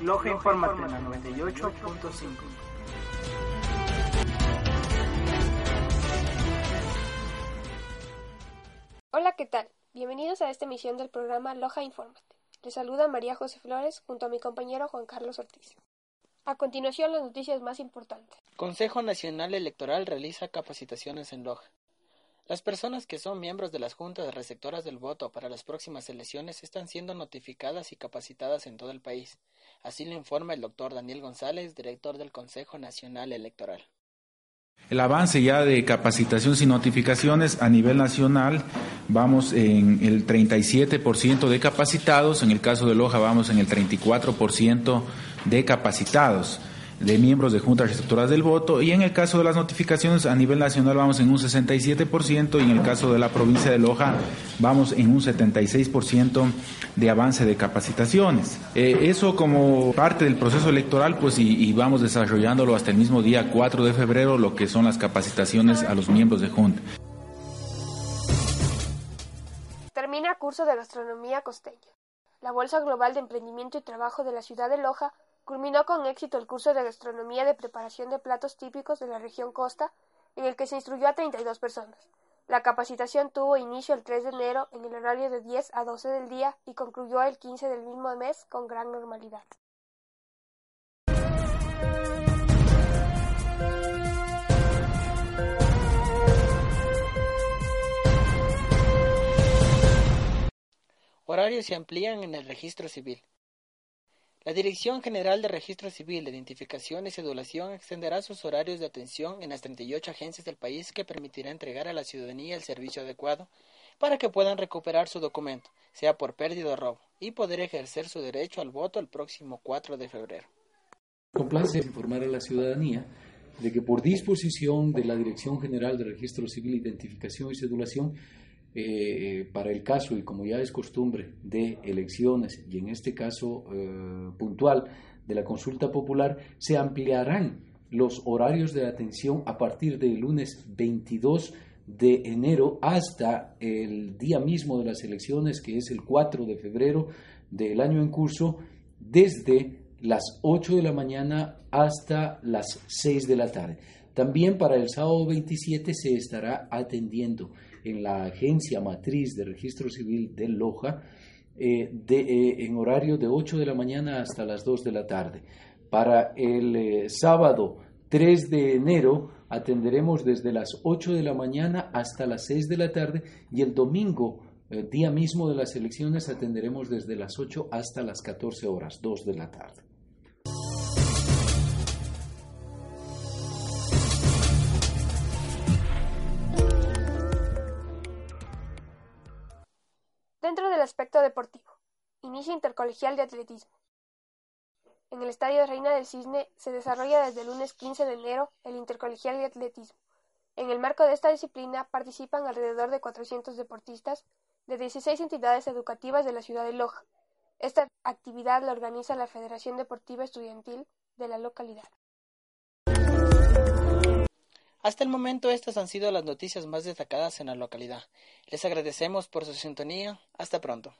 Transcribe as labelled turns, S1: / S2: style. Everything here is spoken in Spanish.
S1: Loja la 98.5.
S2: Hola, ¿qué tal? Bienvenidos a esta emisión del programa Loja Infórmate. Les saluda María José Flores junto a mi compañero Juan Carlos Ortiz. A continuación, las noticias más importantes.
S3: Consejo Nacional Electoral realiza capacitaciones en Loja. Las personas que son miembros de las juntas receptoras del voto para las próximas elecciones están siendo notificadas y capacitadas en todo el país. Así lo informa el doctor Daniel González, director del Consejo Nacional Electoral.
S4: El avance ya de capacitaciones y notificaciones a nivel nacional, vamos en el 37% de capacitados, en el caso de Loja vamos en el 34% de capacitados de miembros de juntas receptoras del voto y en el caso de las notificaciones a nivel nacional vamos en un 67% y en el caso de la provincia de Loja vamos en un 76% de avance de capacitaciones. Eh, eso como parte del proceso electoral pues y, vamos desarrollándolo hasta el mismo día 4 de febrero lo que son las capacitaciones a los miembros de junta.
S2: Termina curso de gastronomía costeña. La Bolsa Global de Emprendimiento y Trabajo de la ciudad de Loja Culminó con éxito el curso de gastronomía de preparación de platos típicos de la región costa, en el que se instruyó a 32 personas. La capacitación tuvo inicio el 3 de enero en el horario de 10 a 12 del día y concluyó el 15 del mismo mes con gran normalidad.
S3: Horarios se amplían en el registro civil. La Dirección General de Registro Civil, Identificación y Cedulación extenderá sus horarios de atención en las 38 agencias del país que permitirá entregar a la ciudadanía el servicio adecuado para que puedan recuperar su documento, sea por pérdida o robo, y poder ejercer su derecho al voto el próximo 4 de febrero.
S5: Complace informar a la ciudadanía de que por disposición de la Dirección General de Registro Civil, Identificación y Cedulación, eh, para el caso, y como ya es costumbre, de elecciones, y en este caso eh, puntual de la consulta popular, se ampliarán los horarios de atención a partir del lunes 22 de enero hasta el día mismo de las elecciones, que es el 4 de febrero del año en curso, desde las 8 de la mañana hasta las 6 de la tarde. También para el sábado 27 se estará atendiendo en la agencia matriz de registro civil de Loja eh, eh, en horario de 8 de la mañana hasta las 2 de la tarde. Para el eh, sábado 3 de enero atenderemos desde las 8 de la mañana hasta las 6 de la tarde y el domingo, día mismo de las elecciones, atenderemos desde las 8 hasta las 14 horas, 2 de la tarde.
S2: Dentro del aspecto deportivo, inicio intercolegial de atletismo. En el Estadio Reina del Cisne se desarrolla desde el lunes 15 de enero el intercolegial de atletismo. En el marco de esta disciplina participan alrededor de 400 deportistas de 16 entidades educativas de la ciudad de Loja. Esta actividad la organiza la Federación Deportiva Estudiantil de la localidad.
S3: Hasta el momento estas han sido las noticias más destacadas en la localidad. Les agradecemos por su sintonía. Hasta pronto.